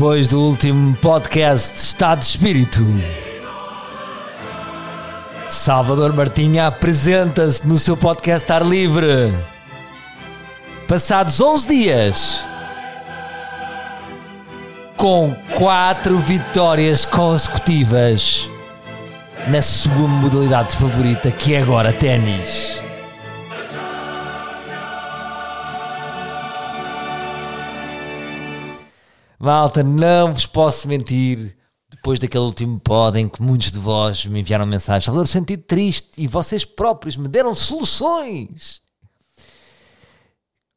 Depois do último podcast Estado de Espírito, Salvador Martinha apresenta-se no seu podcast Ar Livre. Passados 11 dias, com 4 vitórias consecutivas na sua modalidade favorita, que é agora ténis. Malta, não vos posso mentir. Depois daquele último pod em que muitos de vós me enviaram mensagens, Salvador, sentido triste e vocês próprios me deram soluções.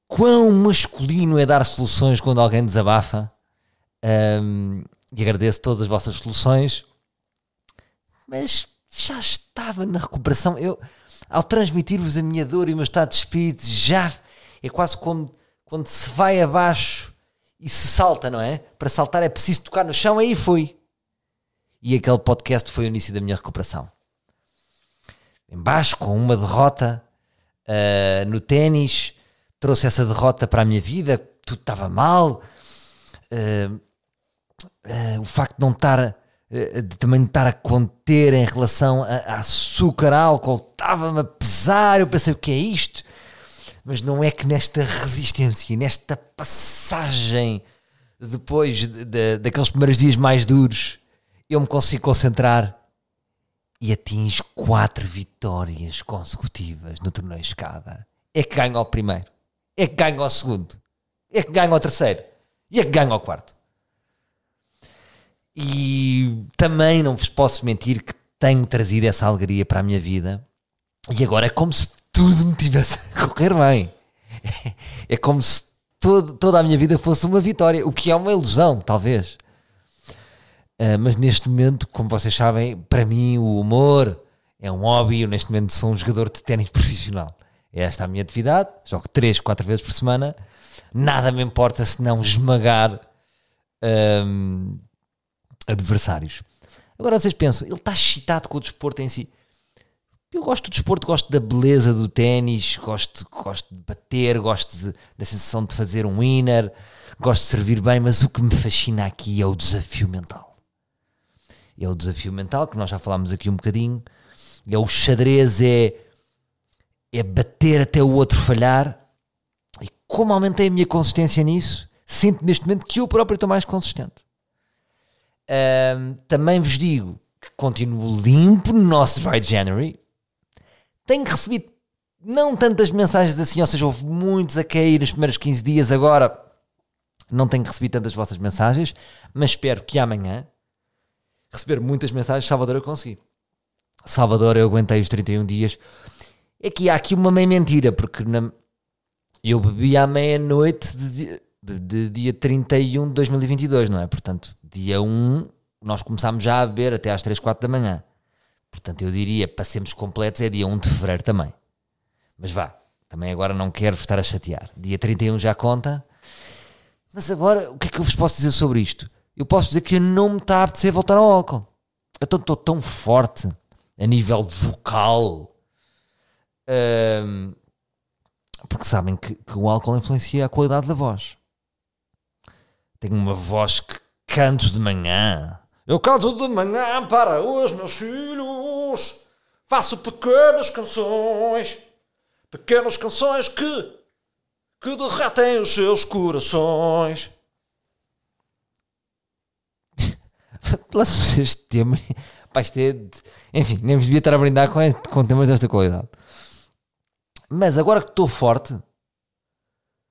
Quão masculino é dar soluções quando alguém desabafa? Um, e agradeço todas as vossas soluções, mas já estava na recuperação. Eu, ao transmitir-vos a minha dor e o meu estado de espírito, já é quase como quando se vai abaixo e se salta, não é? Para saltar é preciso tocar no chão, aí foi. E aquele podcast foi o início da minha recuperação. Embaixo, com uma derrota uh, no ténis, trouxe essa derrota para a minha vida, tudo estava mal. Uh, uh, o facto de não estar, de também estar a conter em relação a, a açúcar, álcool, estava-me a pesar. Eu pensei, o que é isto? Mas não é que nesta resistência, nesta passagem depois de, de, daqueles primeiros dias mais duros, eu me consigo concentrar e atinge quatro vitórias consecutivas no torneio escada. É que ganho ao primeiro, é que ganho ao segundo, é que ganho ao terceiro e é que ganho ao quarto. E também não vos posso mentir que tenho trazido essa alegria para a minha vida. E agora é como se tudo me tivesse a correr bem. É como se todo, toda a minha vida fosse uma vitória, o que é uma ilusão, talvez. Uh, mas neste momento, como vocês sabem, para mim o humor é um hobby. Eu neste momento sou um jogador de ténis profissional. É esta a minha atividade. Jogo 3, 4 vezes por semana. Nada me importa se não esmagar um, adversários. Agora vocês pensam, ele está excitado com o desporto em si. Eu gosto do desporto, gosto da beleza do ténis, gosto, gosto de bater, gosto de, da sensação de fazer um winner, gosto de servir bem, mas o que me fascina aqui é o desafio mental. É o desafio mental, que nós já falámos aqui um bocadinho, é o xadrez, é, é bater até o outro falhar. E como aumentei a minha consistência nisso, sinto neste momento que eu próprio estou mais consistente. Um, também vos digo que continuo limpo no nosso Dry January tenho recebido não tantas mensagens assim, ou seja, houve muitos a cair nos primeiros 15 dias, agora não tenho recebido tantas vossas mensagens, mas espero que amanhã receber muitas mensagens. Salvador, eu consegui. Salvador, eu aguentei os 31 dias. É que há aqui uma meia mentira, porque na... eu bebi à meia-noite de, de, de, dia 31 de 2022, não é? Portanto, dia 1 nós começámos já a beber até às 3, 4 da manhã. Portanto, eu diria, para sermos completos, é dia 1 de fevereiro também. Mas vá, também agora não quero estar a chatear. Dia 31 já conta. Mas agora, o que é que eu vos posso dizer sobre isto? Eu posso dizer que não me está a apetecer voltar ao álcool. Eu estou tão forte a nível vocal. Um, porque sabem que, que, o álcool influencia a qualidade da voz. Tenho uma voz que canto de manhã. Eu canto de manhã para os meus filhos. Faço pequenas canções. Pequenas canções que. que derretem os seus corações. Lanço este tema. Pá, isto é. Enfim, nem devia estar a brindar com, este, com temas desta qualidade. Mas agora que estou forte,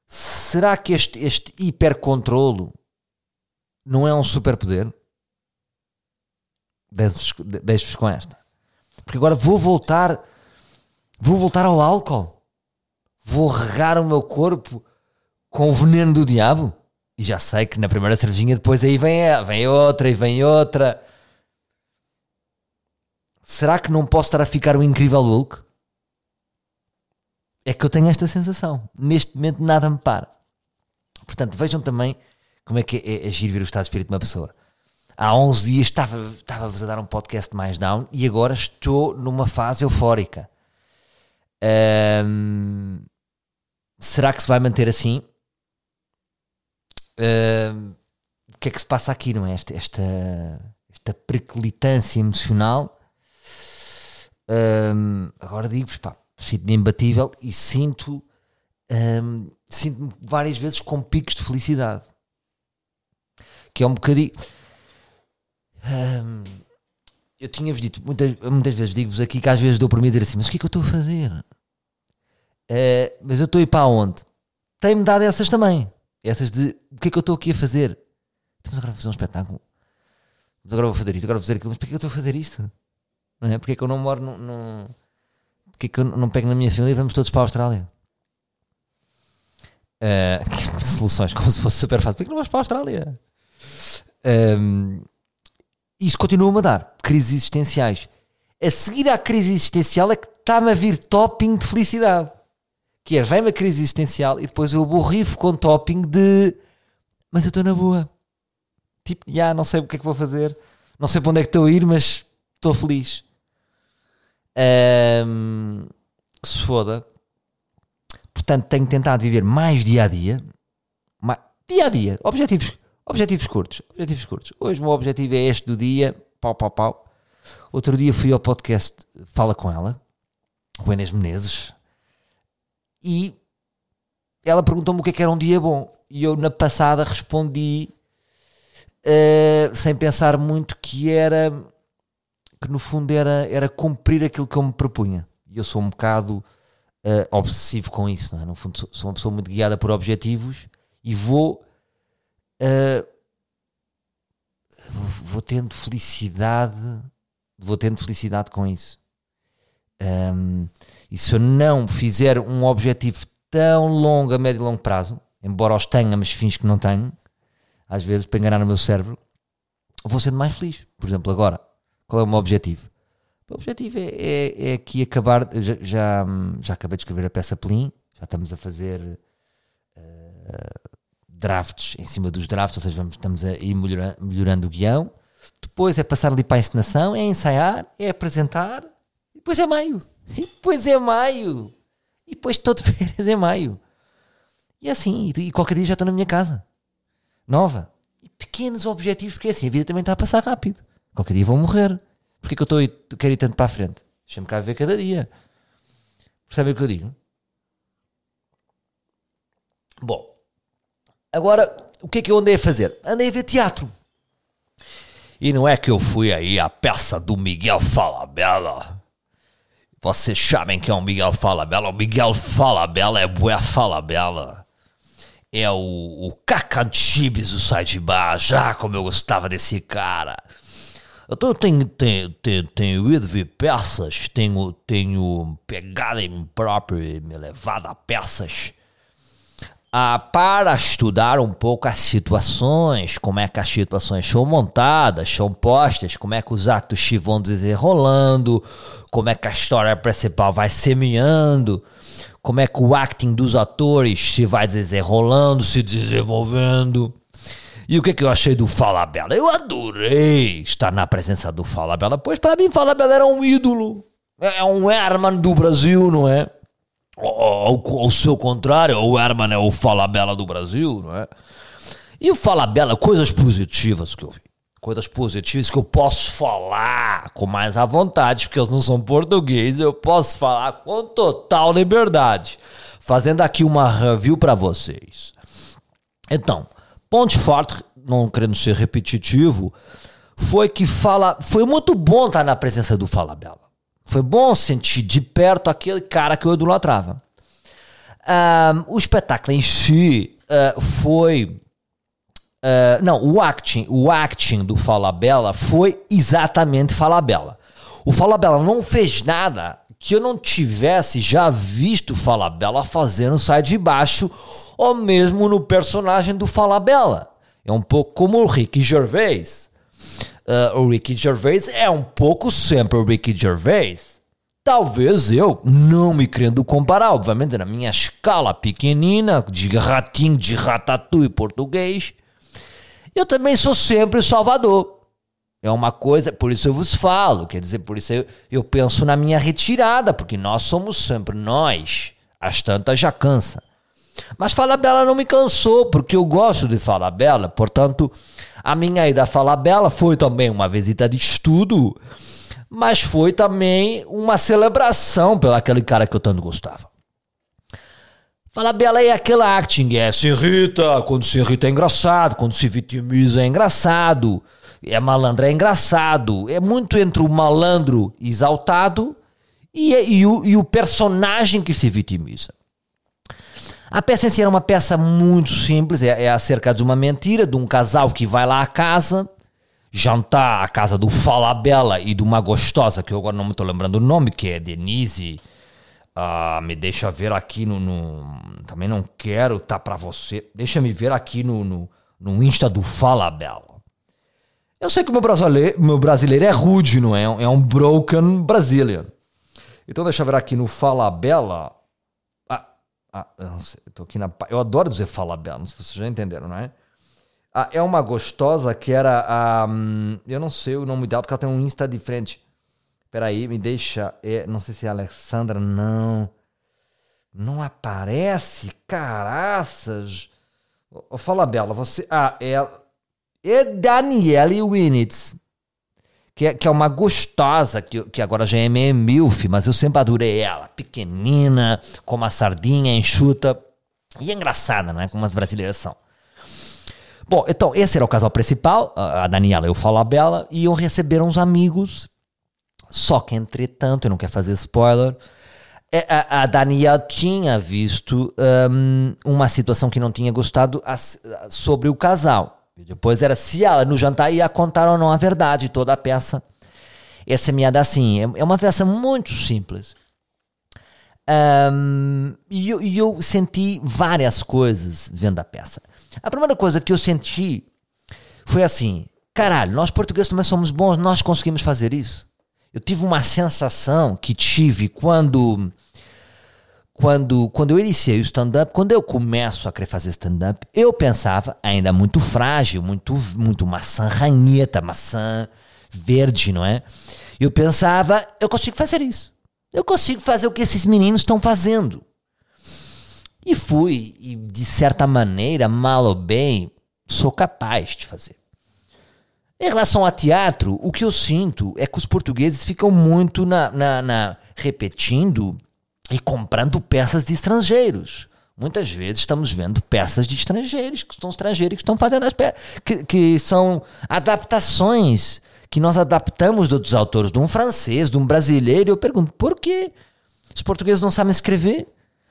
será que este, este hipercontrolo não é um superpoder? Deixo-vos com esta. Porque agora vou voltar, vou voltar ao álcool. Vou regar o meu corpo com o veneno do diabo. E já sei que na primeira cervejinha depois aí vem, vem outra e vem outra. Será que não posso estar a ficar o incrível Hulk? É que eu tenho esta sensação. Neste momento nada me para. Portanto, vejam também como é que é agir ver o estado de espírito de uma pessoa há 11 dias estava-vos estava a dar um podcast mais down e agora estou numa fase eufórica. Um, será que se vai manter assim? Um, que é que se passa aqui, não é? Esta, esta, esta periclitância emocional. Hum, agora digo-vos, pá, sinto-me imbatível e sinto, sinto-me várias vezes com picos de felicidade. Que é um bocadinho. Eu tinha-vos dito, muitas, muitas vezes digo-vos aqui que às vezes dou por mim a dizer assim: Mas o que é que eu estou a fazer? Uh, mas eu estou a ir para onde? Tem-me dado essas também. Essas de o que é que eu estou aqui a fazer? Estamos agora a fazer um espetáculo. Mas agora vou fazer isto, agora vou fazer aquilo. Mas porquê que eu estou a fazer isto? Não é? Porquê que eu não moro no. no... Porquê que eu não pego na minha família e vamos todos para a Austrália? Uh, soluções, como se fosse super fácil. Porquê que não vais para a Austrália? Um, isto continua-me a dar crises existenciais. A seguir à crise existencial é que está-me a vir topping de felicidade. Que é, vem-me a crise existencial e depois eu borrifo com topping de mas eu estou na boa. Tipo, já não sei o que é que vou fazer, não sei para onde é que estou a ir, mas estou feliz. Um, se foda. Portanto, tenho tentado viver mais dia a dia. Dia a dia. Objetivos, objetivos curtos. Objetivos curtos. Hoje o meu objetivo é este do dia. Pau, pau, pau. Outro dia fui ao podcast Fala com ela, com Inês Menezes, e ela perguntou-me o que, é que era um dia bom. E eu, na passada, respondi uh, sem pensar muito que era que no fundo era, era cumprir aquilo que eu me propunha. E eu sou um bocado uh, obsessivo com isso, não é? No fundo, sou, sou, uma pessoa muito guiada por objetivos e vou. Uh, vou tendo felicidade, vou tendo felicidade com isso. Um, e se eu não fizer um objetivo tão longo, a médio e longo prazo, embora os tenha, mas fins que não tenho, às vezes para enganar o meu cérebro, vou sendo mais feliz. Por exemplo, agora, qual é o meu objetivo? O objetivo é, é, é aqui acabar. Já, já, já, acabei de escrever a peça Plim, já estamos a fazer uh, drafts em cima dos drafts, ou seja, vamos, estamos a ir melhorando, melhorando o guião. Depois é passar ali para a encenação, é ensaiar, é apresentar, e depois é maio. E depois é maio. E depois estou de férias em maio. E é assim, e, qualquer dia já estou na minha casa. Nova. E pequenos objetivos, porque é assim, a vida também está a passar rápido. Qualquer dia vou morrer. Porquê que eu estou quero ir tanto para a frente? Deixa-me cá ver cada dia. Percebem o que eu digo? Bom, agora, o que é que eu andei a fazer? Andei a ver teatro. E não é que eu fui aí à peça do Miguel Falabella vocês sabem que é o Miguel Falabella. O Miguel Falabella é bué Falabella. É o, o Cacantibes do Sai de Baixo. Ah, como eu gostava desse cara. Eu tenho, tenho, tenho, tenho ido ver peças, tenho, tenho pegado em mim próprio e me levado a peças ah, para estudar um pouco as situações, como é que as situações são montadas, são postas, como é que os atos se vão desenrolando, como é que a história principal vai semeando, como é que o acting dos atores se vai desenrolando, se desenvolvendo. E o que, que eu achei do Fala Bela? Eu adorei estar na presença do Fala Bela, pois para mim Fala Bela era um ídolo. É um Herman do Brasil, não é? Ao, ao seu contrário, o Herman é o Fala Bela do Brasil, não é? E o Fala Bela, coisas positivas que eu vi. Coisas positivas que eu posso falar com mais à vontade, porque eles não são portugueses, eu posso falar com total liberdade. Fazendo aqui uma review para vocês. Então, ponto forte, não querendo ser repetitivo, foi que fala, foi muito bom estar na presença do Fala Bela. Foi bom sentir de perto aquele cara que eu idolatrava. Um, o espetáculo em si uh, foi. Uh, não, o acting, o acting do Falabella foi exatamente Falabella. O Falabella não fez nada que eu não tivesse já visto Falabella fazendo sai de baixo, ou mesmo no personagem do Falabella. É um pouco como o Ricky Gervais uh, o Ricky Gervais é um pouco sempre o Ricky Gervais. Talvez eu, não me querendo comparar, obviamente na minha escala pequenina, de ratinho de ratatouille português, eu também sou sempre Salvador. É uma coisa, por isso eu vos falo, quer dizer, por isso eu, eu penso na minha retirada, porque nós somos sempre nós. As tantas já cansa. Mas Fala Bela não me cansou, porque eu gosto de Fala Bela, portanto, a minha ida a Fala Bela foi também uma visita de estudo, mas foi também uma celebração pelo aquele cara que eu tanto gostava. Fala Bela é aquela acting, é se irrita, quando se irrita é engraçado, quando se vitimiza é engraçado, é malandro é engraçado, é muito entre o malandro exaltado e, e, o, e o personagem que se vitimiza. A peça em si era uma peça muito simples, é, é acerca de uma mentira, de um casal que vai lá à casa, jantar à casa do Falabella e de uma gostosa, que eu agora não me estou lembrando o nome, que é Denise. Uh, me deixa ver aqui no, no Também não quero tá para você. Deixa me ver aqui no, no, no Insta do Falabella. Eu sei que o meu brasileiro, meu brasileiro é rude, não é? É um broken Brazilian. Então deixa eu ver aqui no Falabella. Ah, eu, sei, aqui na. Eu adoro dizer fala bela, não sei se vocês já entenderam, não é? Ah, é uma gostosa que era a. Eu não sei o nome dela, porque ela tem um Insta de frente. Peraí, me deixa. É, não sei se é Alexandra, não. Não aparece? Caraças! Fala Bela, você. Ah, é. É Danielle Winitz que é, que é uma gostosa, que, que agora já é meio milf, mas eu sempre adorei ela. Pequenina, com uma sardinha enxuta. E é engraçada, né? Como as brasileiras são. Bom, então, esse era o casal principal, a Daniela e o Falabella, e iam receber uns amigos. Só que, entretanto, eu não quero fazer spoiler, é, a, a Daniela tinha visto um, uma situação que não tinha gostado sobre o casal. Depois era se ela no jantar ia contar ou não a verdade, toda a peça. Essa é minha assim. É, uma peça muito simples. Um, e, eu, eu senti várias coisas vendo a peça. A primeira coisa que eu senti foi assim: caralho, nós portugueses também somos bons, nós conseguimos fazer isso. Eu tive uma sensação que tive quando quando, quando eu iniciei o stand-up, quando eu começo a querer fazer stand-up, eu pensava, ainda muito frágil, muito, muito maçã ranheta, maçã verde, não é? Eu pensava, eu consigo fazer isso. Eu consigo fazer o que esses meninos estão fazendo. E fui, e de certa maneira, mal ou bem, sou capaz de fazer. Em relação a teatro, o que eu sinto é que os portugueses ficam muito na, na, na repetindo e comprando peças de estrangeiros. Muitas vezes estamos vendo peças de estrangeiros, que são estrangeiros que estão fazendo as peças, que, que são adaptações que nós adaptamos de outros autores, de um francês, de um brasileiro. Eu pergunto, por quê? Os portugueses não sabem escrever?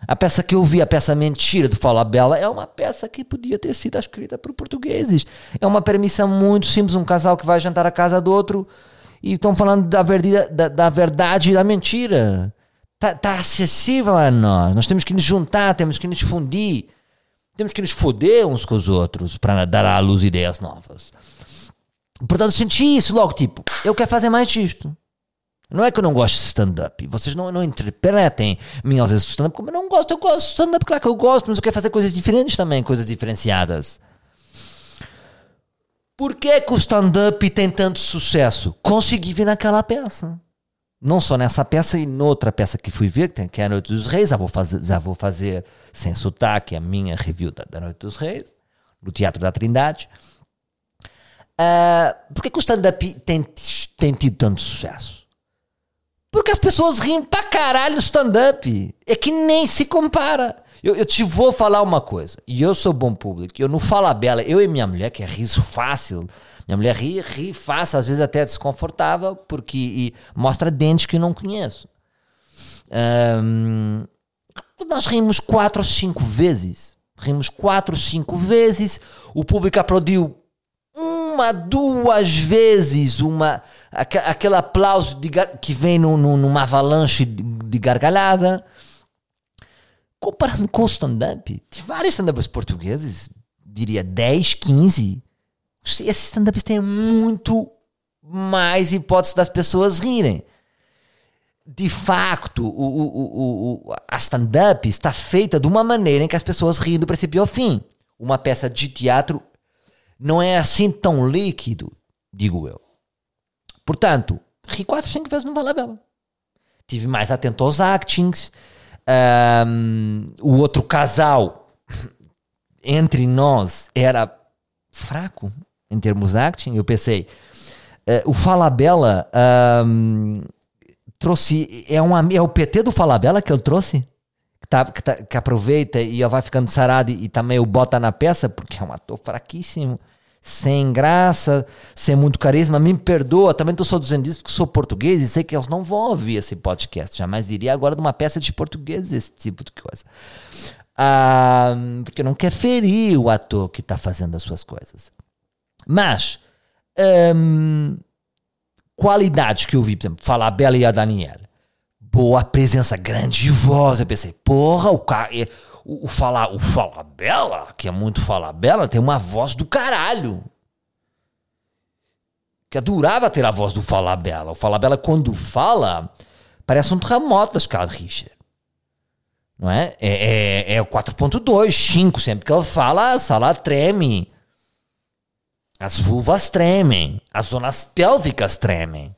A peça que eu vi, a peça Mentira do Fala Bela, é uma peça que podia ter sido escrita por portugueses. É uma permissão muito simples, um casal que vai jantar à casa do outro e estão falando da verdade, da, da verdade e da mentira. Está tá acessível a nós. Nós temos que nos juntar, temos que nos fundir, temos que nos foder uns com os outros para dar à luz ideias novas. Portanto, senti isso logo, tipo, eu quero fazer mais disto. Não é que eu não gosto de stand-up. Vocês não, não interpretem minhas vezes stand-up como eu não gosto. Eu gosto de stand-up, claro que eu gosto, mas eu quero fazer coisas diferentes também, coisas diferenciadas. Por que, que o stand-up tem tanto sucesso? Consegui vir naquela peça não só nessa peça e noutra peça que fui ver, que é a Noite dos Reis, já vou fazer, já vou fazer sem sotaque a minha review da, da Noite dos Reis, no Teatro da Trindade. Uh, que o stand-up tem, tem tido tanto sucesso? Porque as pessoas riem pra caralho stand-up. É que nem se compara. Eu, eu, te vou falar uma coisa, e eu sou bom público, eu não falo a bela, eu e minha mulher, que é riso fácil, minha mulher ri, ri fácil, às vezes até desconfortável, porque mostra dentes que eu não conheço. Um, nós rimos quatro ou cinco vezes. Rimos quatro ou cinco vezes. O público aplaudiu uma, duas vezes uma, aquele aplauso de, que vem no, no, numa avalanche de, de gargalhada. Comparando com o stand-up, de vários stand-ups portugueses, diria 10, 15, esses stand-ups têm muito mais hipóteses das pessoas rirem. De facto, o, o, o, a stand-up está feita de uma maneira em que as pessoas riem do princípio ao fim. Uma peça de teatro não é assim tão líquido, digo eu. Portanto, ri quatro, cinco vezes não vale a pena. Tive mais atento aos actings. Um, o outro casal entre nós era fraco em termos de acting. Eu pensei, uh, o Falabella um, trouxe. É, uma, é o PT do Falabella que ele trouxe? Que, tá, que, tá, que aproveita e ele vai ficando sarado e, e também o bota na peça, porque é um ator fraquíssimo sem graça, sem muito carisma, me perdoa, também estou só dizendo isso porque sou português e sei que eles não vão ouvir esse podcast. Jamais diria agora de uma peça de português esse tipo de coisa. Ah, porque não quer ferir o ator que está fazendo as suas coisas. Mas, hum, qualidades que eu vi, por exemplo, falar a Bela e a Daniela. Boa presença, grande voz. Eu pensei, porra, o cara o, o falar o Falabella, que é muito Falabella, tem uma voz do caralho. Que adorava ter a voz do Falabella. O Falabella, quando fala, parece um terremoto da escala de Richard. Não é? É, é, é o 4.2, 5. Sempre que ele fala, a sala treme. As vulvas tremem. As zonas pélvicas tremem.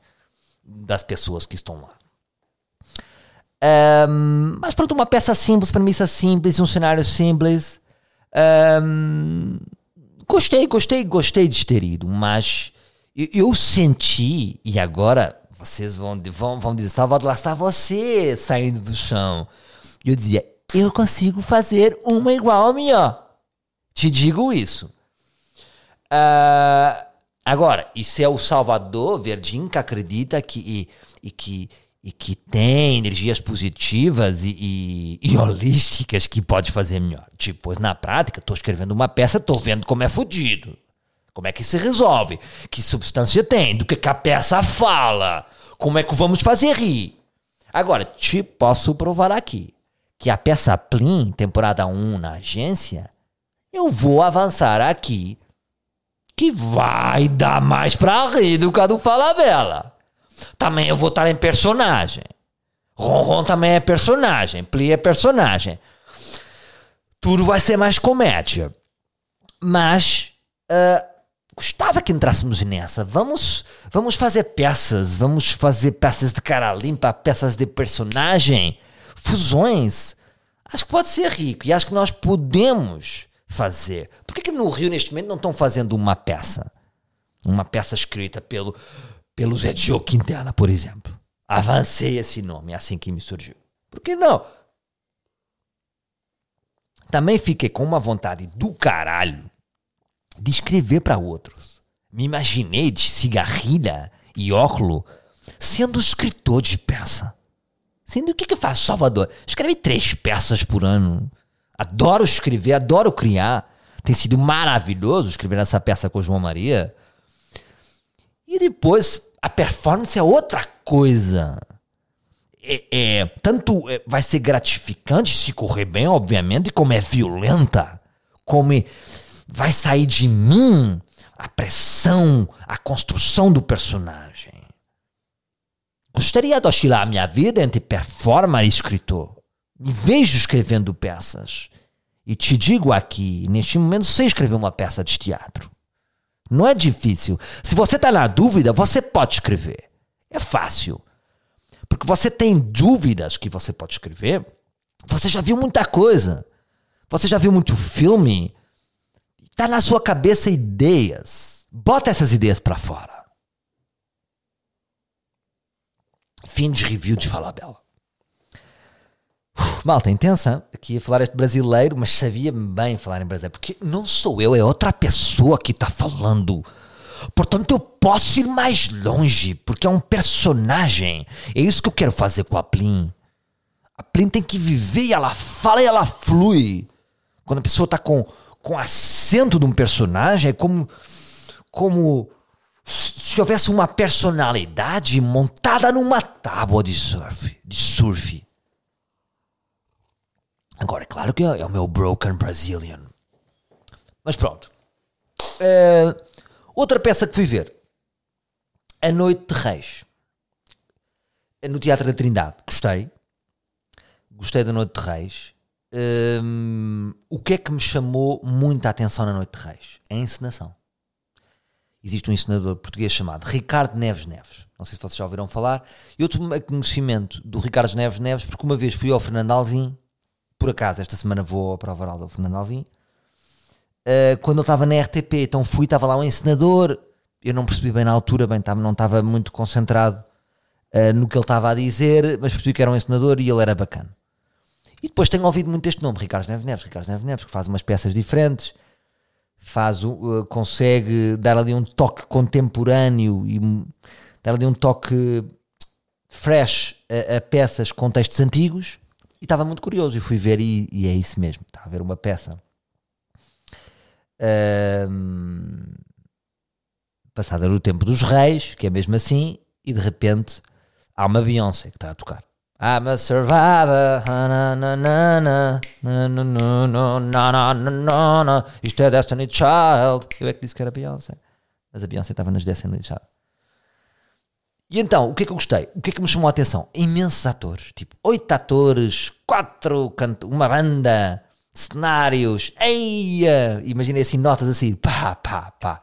Das pessoas que estão lá. Um, mas pronto, uma peça simples, premissa simples, um cenário simples. Um, gostei, gostei, gostei de ter ido, mas eu, eu senti, e agora vocês vão, vão, vão dizer, Salvador, lá está você saindo do chão. Eu dizia, eu consigo fazer uma igual a minha. Te digo isso. Uh, agora, isso é o Salvador Verdinho que acredita que, e, e que e que tem energias positivas e, e, e, holísticas que pode fazer melhor. Tipo, pois na prática, estou escrevendo uma peça, estou vendo como é fodido. Como é que se resolve? Que substância tem? Do que, que a peça fala? Como é que vamos fazer rir? Agora, te posso provar aqui que a peça Plim, temporada 1 na agência, eu vou avançar aqui que vai dar mais pra rir do que a do Fala Bela. Também eu vou estar em personagem. Ronron também é personagem. Pli é personagem. Tudo vai ser mais comédia. Mas uh, gostava que entrássemos nessa. Vamos, vamos fazer peças. Vamos fazer peças de cara limpa, peças de personagem, fusões. Acho que pode ser rico e acho que nós podemos fazer. Por que, que no Rio, neste momento, não estão fazendo uma peça? Uma peça escrita pelo pelo Zé Diogo Quintela, por exemplo. Avancei esse nome assim que me surgiu. Por que não? Também fiquei com uma vontade do caralho de escrever para outros. Me imaginei de cigarrilha e óculos sendo escritor de peça. Sendo o que que faz Salvador? Escreve três peças por ano. Adoro escrever, adoro criar. Tem sido maravilhoso escrever essa peça com o João Maria. E depois a performance é outra coisa. É, é, tanto é, vai ser gratificante se correr bem, obviamente, como é violenta, como é, vai sair de mim a pressão, a construção do personagem. Gostaria de oscilar a minha vida entre performer e escritor. Me vejo escrevendo peças. E te digo aqui, neste momento, sei escrever uma peça de teatro. Não é difícil. Se você está na dúvida, você pode escrever. É fácil. Porque você tem dúvidas que você pode escrever. Você já viu muita coisa. Você já viu muito filme. Está na sua cabeça ideias. Bota essas ideias para fora. Fim de review de Fala Malta, intensa. Aqui a falar este brasileiro, mas sabia bem falar em brasileiro. Porque não sou eu, é outra pessoa que está falando. Portanto, eu posso ir mais longe, porque é um personagem. É isso que eu quero fazer com a Plin. A Plin tem que viver e ela fala e ela flui. Quando a pessoa está com, com acento de um personagem, é como, como se houvesse uma personalidade montada numa tábua de surf. De surf. Agora, é claro que é o meu broken Brazilian. Mas pronto. Uh, outra peça que fui ver. A Noite de Reis. No Teatro da Trindade. Gostei. Gostei da Noite de Reis. Um, o que é que me chamou muita atenção na Noite de Reis? A encenação. Existe um encenador português chamado Ricardo Neves Neves. Não sei se vocês já ouviram falar. Eu tomei conhecimento do Ricardo Neves Neves porque uma vez fui ao Fernando Alvim por acaso, esta semana vou ao Prova Oral do Fernando Alvim. Uh, quando ele estava na RTP, então fui, estava lá um encenador. Eu não percebi bem na altura, bem, não estava muito concentrado uh, no que ele estava a dizer, mas percebi que era um encenador e ele era bacana. E depois tenho ouvido muito este nome, Ricardo Neves Neves, Ricardo Neves Neves, que faz umas peças diferentes, faz, uh, consegue dar ali um toque contemporâneo e dar ali um toque fresh a, a peças com textos antigos. E estava muito curioso e fui ver e, e é isso mesmo, está a ver uma peça passada no tempo dos reis, que é mesmo assim, e de repente há uma Beyoncé que está a tocar. I'm a survivor. Isto é Destiny Child. Eu é que disse que era Beyoncé. Mas a Beyoncé estava nas Destiny Child. E então, o que é que eu gostei? O que é que me chamou a atenção? Imensos atores. Tipo, oito atores, quatro, canto, uma banda, cenários. Eia! Imaginei assim, notas assim, pá, pá, pá.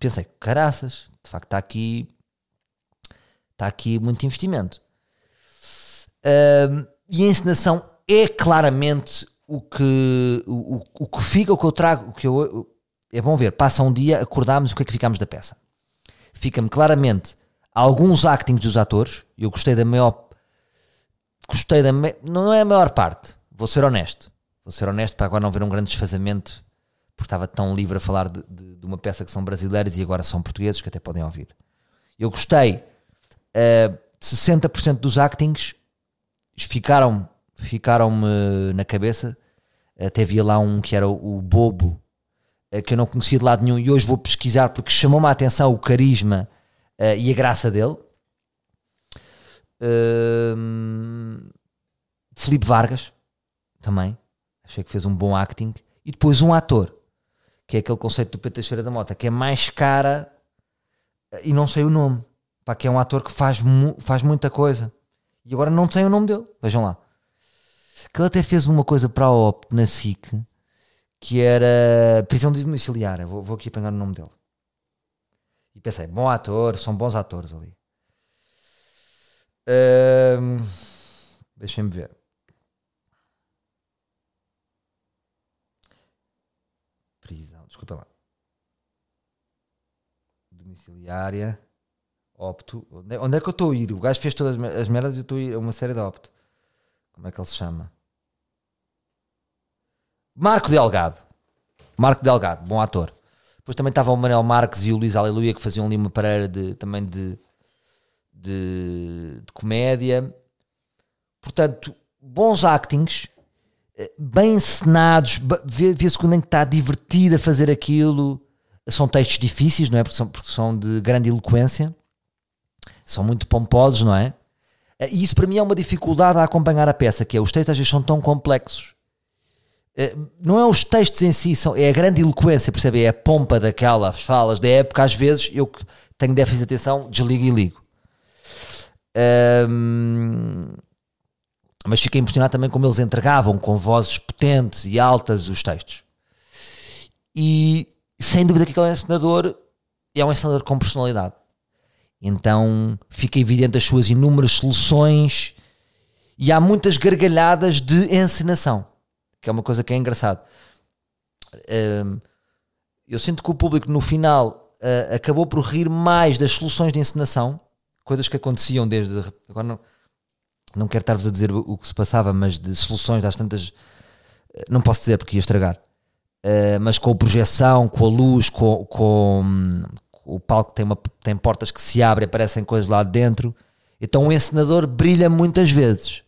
Pensei, caraças, de facto está aqui, está aqui muito investimento. E a encenação é claramente o que, o, o, que fica, o que eu trago, o que eu, é bom ver, passa um dia, acordámos, o que é que ficámos da peça? Fica-me claramente alguns actings dos atores, eu gostei da maior, gostei da, não é a maior parte, vou ser honesto, vou ser honesto para agora não ver um grande desfazamento, porque estava tão livre a falar de, de, de uma peça que são brasileiros e agora são portugueses que até podem ouvir. Eu gostei uh, de 60% dos actings, ficaram ficaram-me na cabeça. Até havia lá um que era o, Bobo, eh, que eu não conhecia de lado nenhum, e hoje vou pesquisar porque chamou-me a atenção o carisma uh, e a graça dele. Uh, Felipe Vargas, também, achei que fez um bom acting. E depois um ator, que é aquele conceito do Pedro Teixeira da Mota, que é mais cara e não sei o nome. Pá, que é um ator que faz, mu faz muita coisa. E agora não sei o nome dele. Vejam lá. Que ele até fez uma coisa para a OP na SIC que era prisão de domiciliária. Vou, vou aqui apanhar o nome dele. E pensei, bom ator, são bons atores ali. Um, Deixem-me ver. Prisão, desculpa lá. Domiciliária. Opto. Onde é, onde é que eu estou a ir? O gajo fez todas as merdas e eu estou a ir a uma série de Opto. Como é que ele se chama? Marco Delgado. Marco Delgado, bom ator. Depois também estava o Manuel Marques e o Luís Aleluia que faziam ali uma pareira de, também de, de, de comédia. Portanto, bons actings, eh, bem encenados, vê-se quando é que está divertido a fazer aquilo. São textos difíceis, não é? Porque são, porque são de grande eloquência são muito pomposos, não é? Eh, e isso para mim é uma dificuldade a acompanhar a peça, que é os textos às vezes são tão complexos. Eh, não é os textos em si, são, é a grande eloquência, percebe? É a pompa daquelas falas da época, às vezes eu que tenho déficit de atenção, desligo e ligo. Um, mas fiquei impressionado também como eles entregavam com vozes potentes e altas os textos. E sem dúvida que aquele encenador é um encenador com personalidade. Então fica evidente as suas inúmeras soluções e há muitas gargalhadas de encenação, que é uma coisa que é engraçado. Um, eu sinto que o público no final uh, acabou por rir mais das soluções de encenação, coisas que aconteciam desde. Agora não, não quero estar-vos a dizer o, que se passava, mas de soluções das tantas. Ah, não posso dizer porque ia estragar. Uh, mas com a projeção, com a luz, com, com, o palco tem, uma, tem portas que se abrem, aparecem coisas lá dentro. Então o encenador brilha muitas vezes.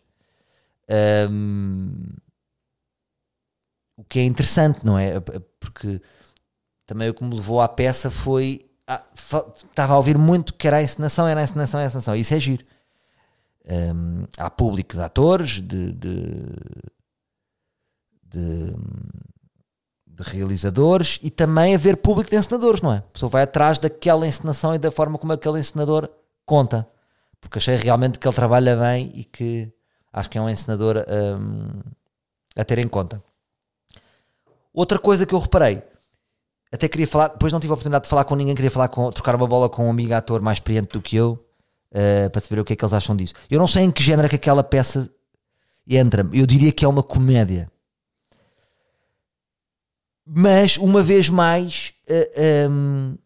O que é interessante, não é? Porque também o que me levou à peça foi. Estava a ouvir muito que era a encenação, era a encenação, era a encenação. Isso é giro. Um, há público de atores, de, de, de de realizadores e também haver público de encenadores, não é? A pessoa vai atrás daquela encenação e da forma como aquele encenador conta. Porque achei realmente que ele trabalha bem e que acho que é um encenador um, a ter em conta. Outra coisa que eu reparei, até queria falar, depois não tive a oportunidade de falar com ninguém, queria falar com, trocar uma bola com um amigo ator mais experiente do que eu, uh, para saber o que é que eles acham disso. Eu não sei em que género é que aquela peça entra-me. Eu diria que é uma comédia. Mas, uma vez mais, uh, um,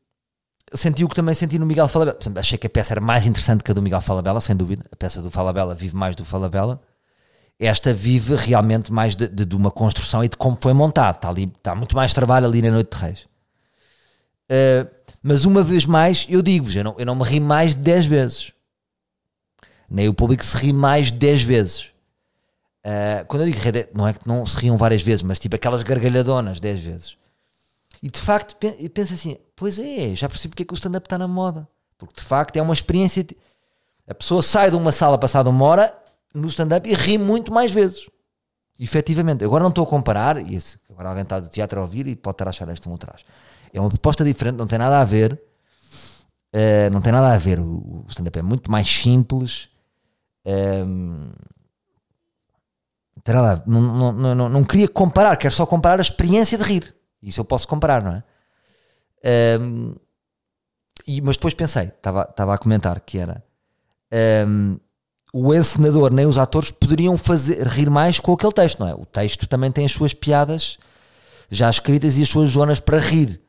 senti o que também senti no Miguel Falabella. Achei que a peça era mais interessante que a do Miguel Falabella, sem dúvida. A peça do Falabella vive mais do Falabella. Esta vive realmente mais de, de, de uma construção e de como foi montado. Está, ali, está muito mais trabalho ali na Noite de Reis. Uh, mas uma vez mais, eu digo-vos, eu não, eu não me ri mais de 10 vezes. Nem o público se ri mais de 10 vezes. Uh, quando eu digo rir, não é que não se riam várias vezes, mas tipo aquelas gargalhadonas 10 vezes. E de facto, penso assim: pois é, já percebi porque é que o stand-up está na moda. Porque de facto é uma experiência. A pessoa sai de uma sala passada uma hora no stand-up e ri muito mais vezes. Efetivamente. Agora não estou a comparar, e agora alguém está do teatro a ouvir e pode estar a achar este um atrás. É uma proposta diferente, não tem nada a ver. Uh, não tem nada a ver. O, o stand-up é muito mais simples. Um, nada, não, não, não, não, queria comparar, quero só comparar a experiência de rir. Isso eu posso comparar, não é? Um, e, mas depois pensei, estava a comentar que era um, o encenador nem os atores poderiam fazer rir mais com aquele texto, não é? O texto também tem as suas piadas já escritas e as suas zonas para rir.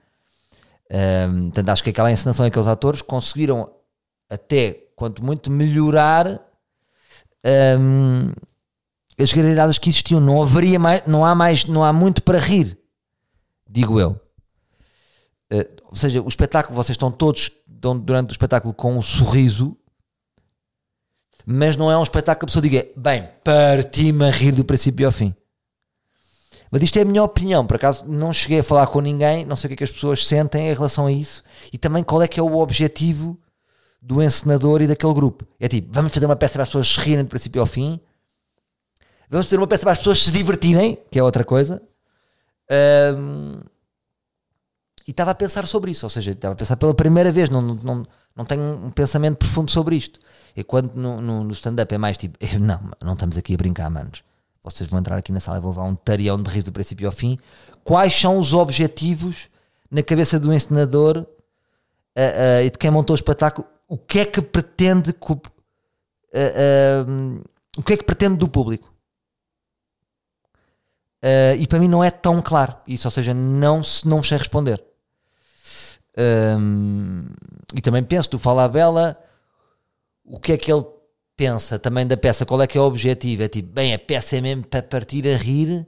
Um, portanto, acho que aquela encenação daqueles atores conseguiram até, quanto muito, melhorar um, as gargalhadas que existiam. Não haveria mais, não há mais, não há muito para rir digo eu. Uh, ou seja, o espetáculo, vocês estão todos durante o espetáculo com um sorriso, mas não é um espetáculo que a pessoa diga, bem, parti-me a rir do princípio ao fim. Mas isto é a minha opinião, por acaso não cheguei a falar com ninguém, não sei o que é que as pessoas sentem em relação a isso, e também qual é que é o objetivo do encenador e daquele grupo. É tipo, vamos fazer uma peça para as pessoas se rirem do princípio ao fim, vamos fazer uma peça para as pessoas se divertirem, que é outra coisa, um, e estava a pensar sobre isso, ou seja, estava a pensar pela primeira vez, não, não, não tenho um pensamento profundo sobre isto. E quando no, no, no stand-up é mais tipo, não, não estamos aqui a brincar, manos. Vocês vão entrar aqui na sala e vão levar um tarião de riso do princípio ao fim. Quais são os objetivos na cabeça do encenador uh, uh, e de quem montou o espetáculo? O que é que pretende uh, o que é que pretende do público? Uh, e para mim não é tão claro isso, ou seja, não, não sei responder. Um, e também penso, tu fala a Bela, o que é que ele pensa também da peça, qual é que é o objetivo? É tipo, bem, a peça é mesmo para partir a rir, uh,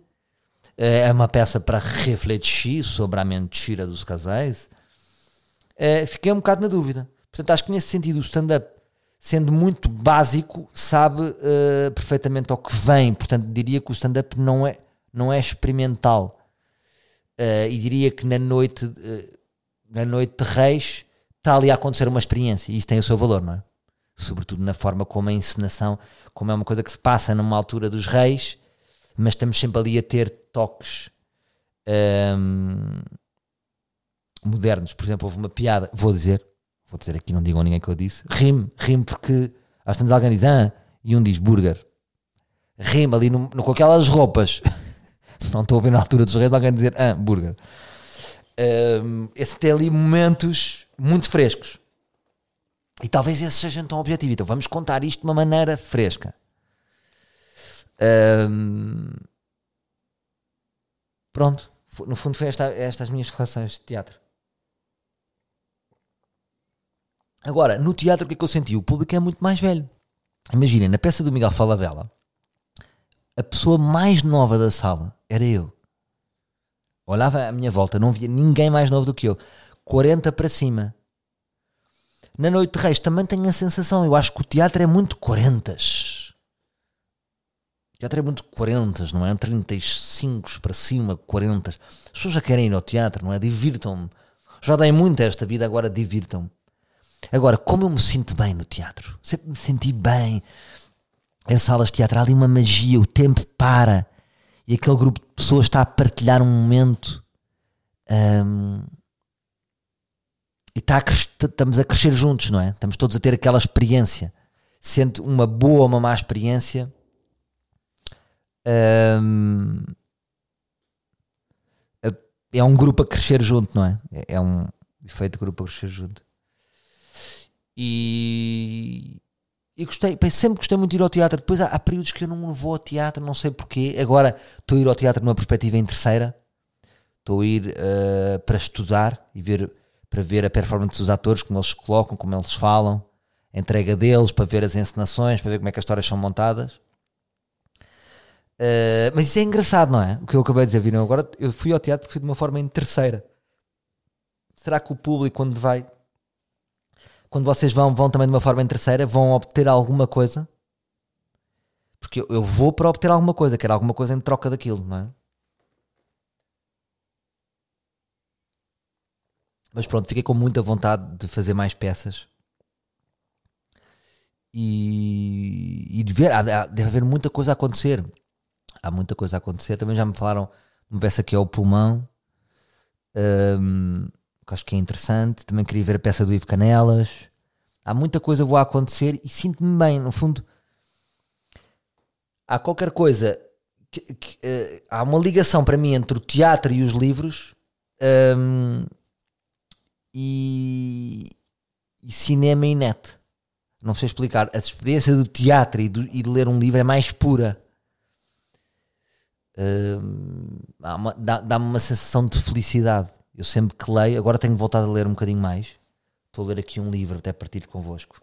é uma peça para refletir sobre a mentira dos casais. Uh, fiquei um bocado na dúvida. Portanto, acho que nesse sentido o stand-up, sendo muito básico, sabe uh, perfeitamente ao que vem. Portanto, diria que o stand-up não é não é experimental. Uh, e diria que na noite, uh, na noite de Reis está ali a acontecer uma experiência e isso tem o seu valor, não é? Sobretudo na forma como a encenação, como é uma coisa que se passa numa altura dos Reis, mas estamos sempre ali a ter toques um, ehm, modernos. Por exemplo, houve uma piada, vou dizer, vou dizer aqui, não digam a ninguém que eu disse, rime, rime porque às vezes alguém diz ah, e um diz burger. Rime ali no, no, com aquelas roupas não estou a ver na altura dos reis alguém dizer hambúrguer. Um, esse tem ali momentos muito frescos. E talvez esse seja então o objetivo. Então vamos contar isto de uma maneira fresca. Um, pronto. No fundo foi esta, estas minhas relações de teatro. Agora, no teatro o que é que eu senti? O público é muito mais velho. Imaginem, na peça do Miguel Falabella, a pessoa mais nova da sala era eu. Olhava à minha volta, não via ninguém mais novo do que eu. 40 para cima. Na Noite de Reis também tenho a sensação, eu acho que o teatro é muito 40. O teatro é muito 40, não é? 35 para cima, 40. As pessoas já querem ir ao teatro, não é? Divirtam-me. Já dei muito esta vida, agora divirtam-me. Agora, como eu me sinto bem no teatro? Sempre me senti bem em salas de teatro há ali uma magia, o tempo para e aquele grupo de pessoas está a partilhar um momento um, e está a estamos a crescer juntos, não é? Estamos todos a ter aquela experiência. Sente uma boa ou uma má experiência. Um, é um grupo a crescer junto, não é? É, é um efeito grupo a crescer junto. E E gostei, sempre gostei muito de ir ao teatro. Depois há, há, períodos que eu não vou ao teatro, não sei porquê. Agora estou a ir ao teatro numa perspectiva em terceira. Estou a ir uh, para estudar e ver, para ver a performance dos atores, como eles se colocam, como eles falam, a entrega deles, para ver as encenações, para ver como é que as histórias são montadas. Uh, mas isso é engraçado, não é? O que eu acabei de dizer, viram? Agora eu fui ao teatro porque fui de uma forma em terceira. Será que o público, quando vai quando vocês vão, vão também de uma forma em terceira, vão obter alguma coisa. Porque eu, eu vou para obter alguma coisa, quero alguma coisa em troca daquilo, não é? Mas pronto, fiquei com muita vontade de fazer mais peças. E, e de ver, deve haver muita coisa a acontecer. Há muita coisa a acontecer. Também já me falaram uma peça que é o Pulmão. Um, que acho que é interessante. Também queria ver a peça do Ivo Canelas. Há muita coisa boa a acontecer e sinto-me bem, no fundo. Há qualquer coisa. Que, que, uh, há uma ligação para mim entre o teatro e os livros um, e, e, cinema e net. Não sei explicar. A experiência do teatro e, do, e de ler um livro é mais pura. Um, dá-me uma sensação de felicidade. Eu sempre que leio, agora tenho voltado a ler um bocadinho mais. Estou a ler aqui um livro até partir convosco.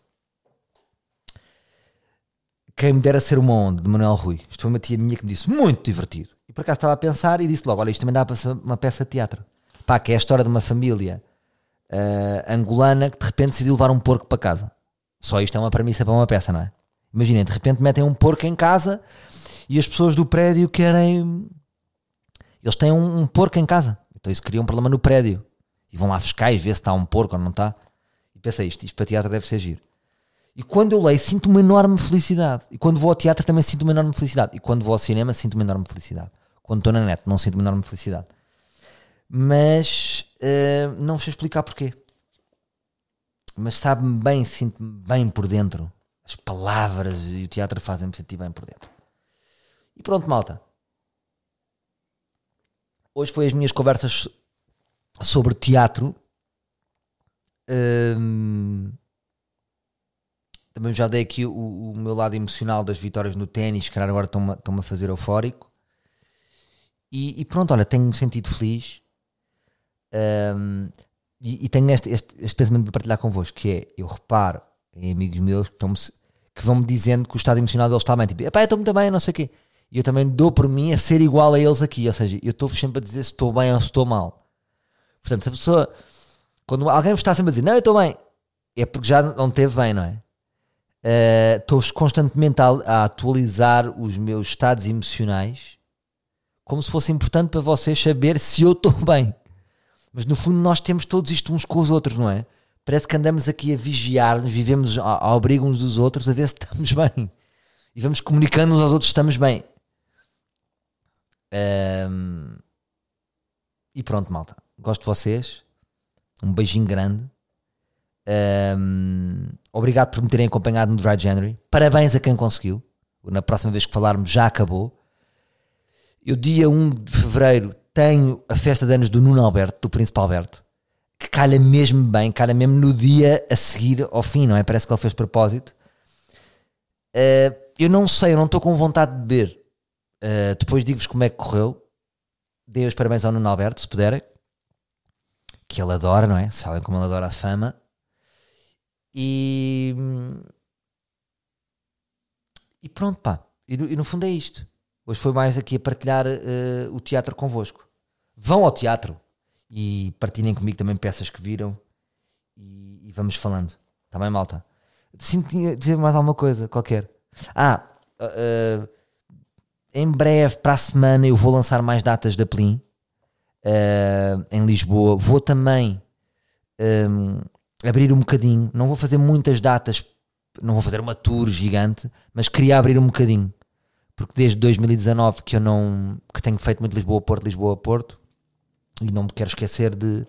Quem me dera ser uma onda, de Manuel Rui. Isto foi uma tia minha que me disse, muito divertido. E por acaso estava a pensar e disse logo: olha, isto também dá para ser uma peça de teatro. Pá, que é a história de uma família uh, angolana que de repente decidiu levar um porco para casa. Só isto é uma premissa para uma peça, não é? Imaginem, de repente metem um porco em casa e as pessoas do prédio querem. Eles têm um, um porco em casa. Então isso cria um problema no prédio. E vão lá fiscais ver se está um porco ou não está. E pensei isto, isto para teatro deve ser giro. E quando eu leio, sinto uma enorme felicidade. E quando vou ao teatro também sinto uma enorme felicidade. E quando vou ao cinema, sinto uma enorme felicidade. Quando estou na net, não sinto uma enorme felicidade. Mas uh, não sei explicar porquê. Mas sabe-me bem, sinto-me bem por dentro. As palavras e o teatro fazem-me sentir bem por dentro. E pronto, malta. Hoje foi as minhas conversas sobre teatro. Um, também já dei aqui o, o, meu lado emocional das vitórias no ténis, que agora estão-me estão a fazer eufórico. E, e, pronto, olha, tenho-me sentido feliz. Um, e, e, tenho este, este, este pensamento de partilhar convosco, que é, eu reparo em amigos meus que, que vão-me dizendo que o estado emocional deles está bem. Tipo, eu estou muito bem, não sei o quê. E eu também dou por mim a ser igual a eles aqui. Ou seja, eu estou sempre a dizer se estou bem ou se estou mal. Portanto, se a pessoa. Quando alguém está sempre a dizer, não, eu estou bem, é porque já não teve bem, não é? Uh, estou constantemente a, a, atualizar os meus estados emocionais como se fosse importante para vocês saber se eu estou bem. Mas no fundo nós temos todos isto uns com os outros, não é? Parece que andamos aqui a vigiar-nos, vivemos ao abrigo uns dos outros a ver se estamos bem. E vamos comunicando uns aos outros se estamos bem. Um, e pronto, malta. Gosto de vocês. Um beijinho grande. Um, obrigado por me terem acompanhado no Dry January. Parabéns a quem conseguiu. Na próxima vez que falarmos já acabou. Eu, dia 1 de fevereiro, tenho a festa de anos do Nuno Alberto, do Príncipe Alberto, que calha mesmo bem, calha mesmo no dia a seguir ao fim, não é? Parece que ele fez propósito. Uh, eu não sei, eu não estou com vontade de beber. Uh, depois digo-vos como é que correu. Dei os parabéns ao Nuno Alberto, se puderem. Que ele adora, não é? Sabem como ele adora a fama. E. E pronto, pá. E no, e no fundo é isto. Hoje foi mais aqui a partilhar uh, o teatro convosco. Vão ao teatro e partilhem comigo também peças que viram e, e vamos falando. Está bem, malta? Sinto dizer mais alguma coisa qualquer. Ah, uh, em breve, para a semana, eu vou lançar mais datas da Plim uh, em Lisboa. Vou também um, abrir um bocadinho. Não vou fazer muitas datas, não vou fazer uma tour gigante, mas queria abrir um bocadinho. Porque desde 2019 que eu não que tenho feito muito Lisboa Porto, Lisboa Porto, e não me quero esquecer de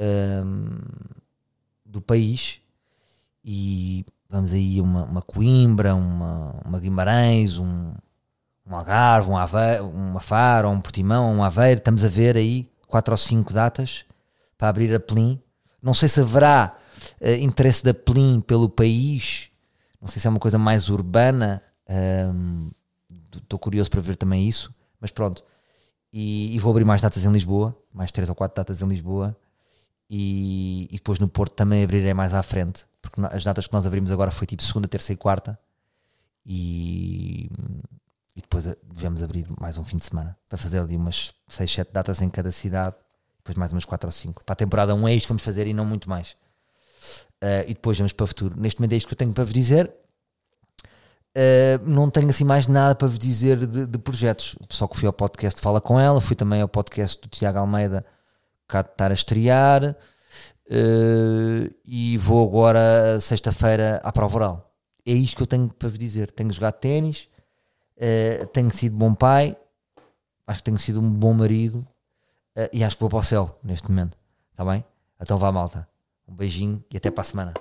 um, do país. E vamos aí uma, uma Coimbra, uma, uma Guimarães, um, um Algarve, um Aveiro, uma Faro, um Portimão, um Aveiro. Estamos a ver aí quatro ou cinco datas para abrir a Plim. Não sei se haverá uh, interesse da Plim pelo país. Não sei se é uma coisa mais urbana. Estou curioso para ver também isso. Mas pronto. E, e, vou abrir mais datas em Lisboa. Mais três ou quatro datas em Lisboa. E, e depois no Porto também abrirei mais à frente. Porque as datas que nós abrimos agora foi tipo segunda, terça e quarta. E, e depois eh, devemos abrir mais um fim de semana. Para fazer ali umas 6, 7 datas em cada cidade. Depois mais umas 4 ou 5. Para a temporada 1 é isto vamos fazer e não muito mais. Uh, e depois vamos para o futuro. Neste momento é isto que eu tenho para vos dizer. Uh, não tenho assim mais nada para vos dizer de, de, projetos. Só que fui ao podcast Fala com ela, fui também ao podcast do Tiago Almeida, cá de estar a estrear. Uh, e vou agora, sexta-feira, à prova oral. É isto que eu tenho para vos dizer. Tenho jogado ténis, uh, tenho sido bom pai, acho que tenho sido um bom marido uh, e acho que vou para o céu neste momento. Está bem? Então vá, malta. Um beijinho e até para a semana.